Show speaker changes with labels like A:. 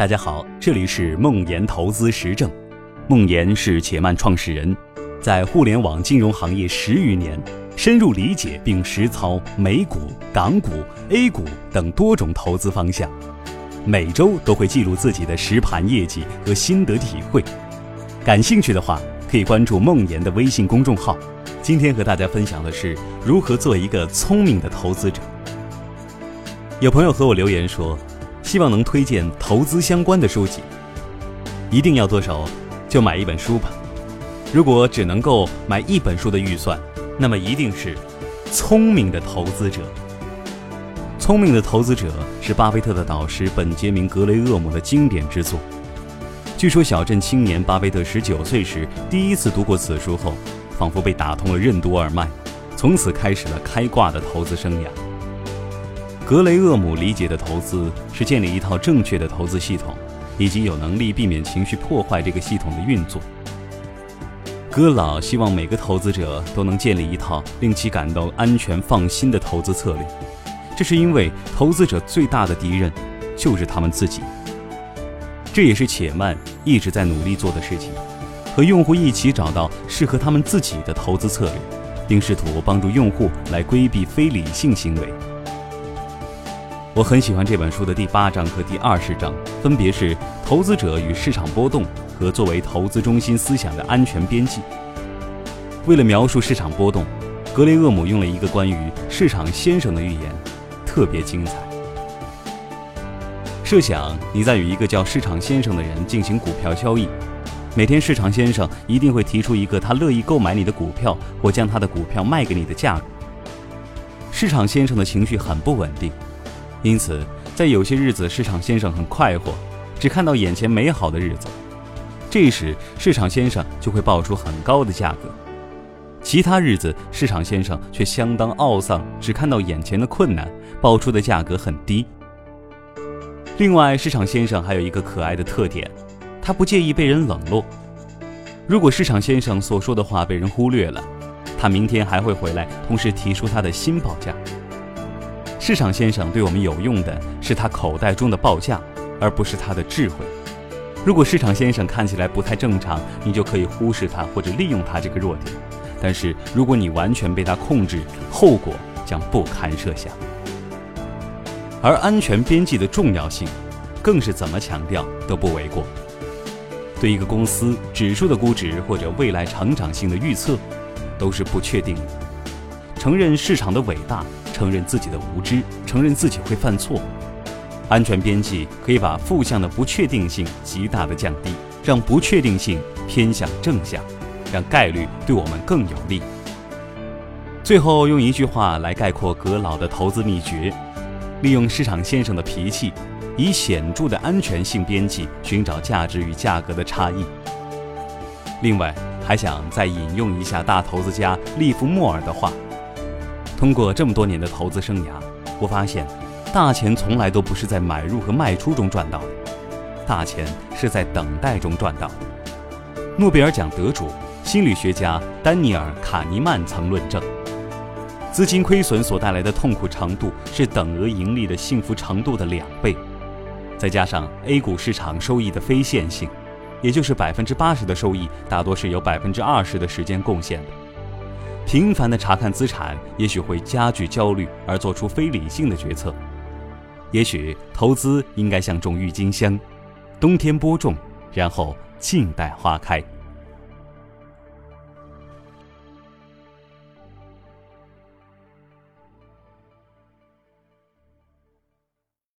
A: 大家好，这里是梦岩投资实证。梦岩是且慢创始人，在互联网金融行业十余年，深入理解并实操美股、港股、A 股等多种投资方向，每周都会记录自己的实盘业绩和心得体会。感兴趣的话，可以关注梦岩的微信公众号。今天和大家分享的是如何做一个聪明的投资者。有朋友和我留言说。希望能推荐投资相关的书籍，一定要剁手，就买一本书吧。如果只能够买一本书的预算，那么一定是《聪明的投资者》。《聪明的投资者》是巴菲特的导师本杰明·格雷厄姆的经典之作。据说小镇青年巴菲特十九岁时第一次读过此书后，仿佛被打通了任督二脉，从此开始了开挂的投资生涯。格雷厄姆理解的投资是建立一套正确的投资系统，以及有能力避免情绪破坏这个系统的运作。戈老希望每个投资者都能建立一套令其感到安全放心的投资策略，这是因为投资者最大的敌人就是他们自己。这也是且慢一直在努力做的事情，和用户一起找到适合他们自己的投资策略，并试图帮助用户来规避非理性行为。我很喜欢这本书的第八章和第二十章，分别是投资者与市场波动和作为投资中心思想的安全边际。为了描述市场波动，格雷厄姆用了一个关于市场先生的寓言，特别精彩。设想你在与一个叫市场先生的人进行股票交易，每天市场先生一定会提出一个他乐意购买你的股票或将他的股票卖给你的价格。市场先生的情绪很不稳定。因此，在有些日子，市场先生很快活，只看到眼前美好的日子。这时，市场先生就会报出很高的价格；其他日子，市场先生却相当懊丧，只看到眼前的困难，报出的价格很低。另外，市场先生还有一个可爱的特点，他不介意被人冷落。如果市场先生所说的话被人忽略了，他明天还会回来，同时提出他的新报价。市场先生对我们有用的是他口袋中的报价，而不是他的智慧。如果市场先生看起来不太正常，你就可以忽视他或者利用他这个弱点。但是如果你完全被他控制，后果将不堪设想。而安全边际的重要性，更是怎么强调都不为过。对一个公司指数的估值或者未来成长性的预测，都是不确定的。承认市场的伟大。承认自己的无知，承认自己会犯错，安全边际可以把负向的不确定性极大的降低，让不确定性偏向正向，让概率对我们更有利。最后用一句话来概括葛老的投资秘诀：利用市场先生的脾气，以显著的安全性边际寻找价值与价格的差异。另外，还想再引用一下大投资家利弗莫尔的话。通过这么多年的投资生涯，我发现，大钱从来都不是在买入和卖出中赚到的，大钱是在等待中赚到的。诺贝尔奖得主、心理学家丹尼尔·卡尼曼曾论证，资金亏损所带来的痛苦程度是等额盈利的幸福程度的两倍，再加上 A 股市场收益的非线性，也就是百分之八十的收益大多是由百分之二十的时间贡献的。频繁的查看资产，也许会加剧焦虑，而做出非理性的决策。也许投资应该像种郁金香，冬天播种，然后静待花开。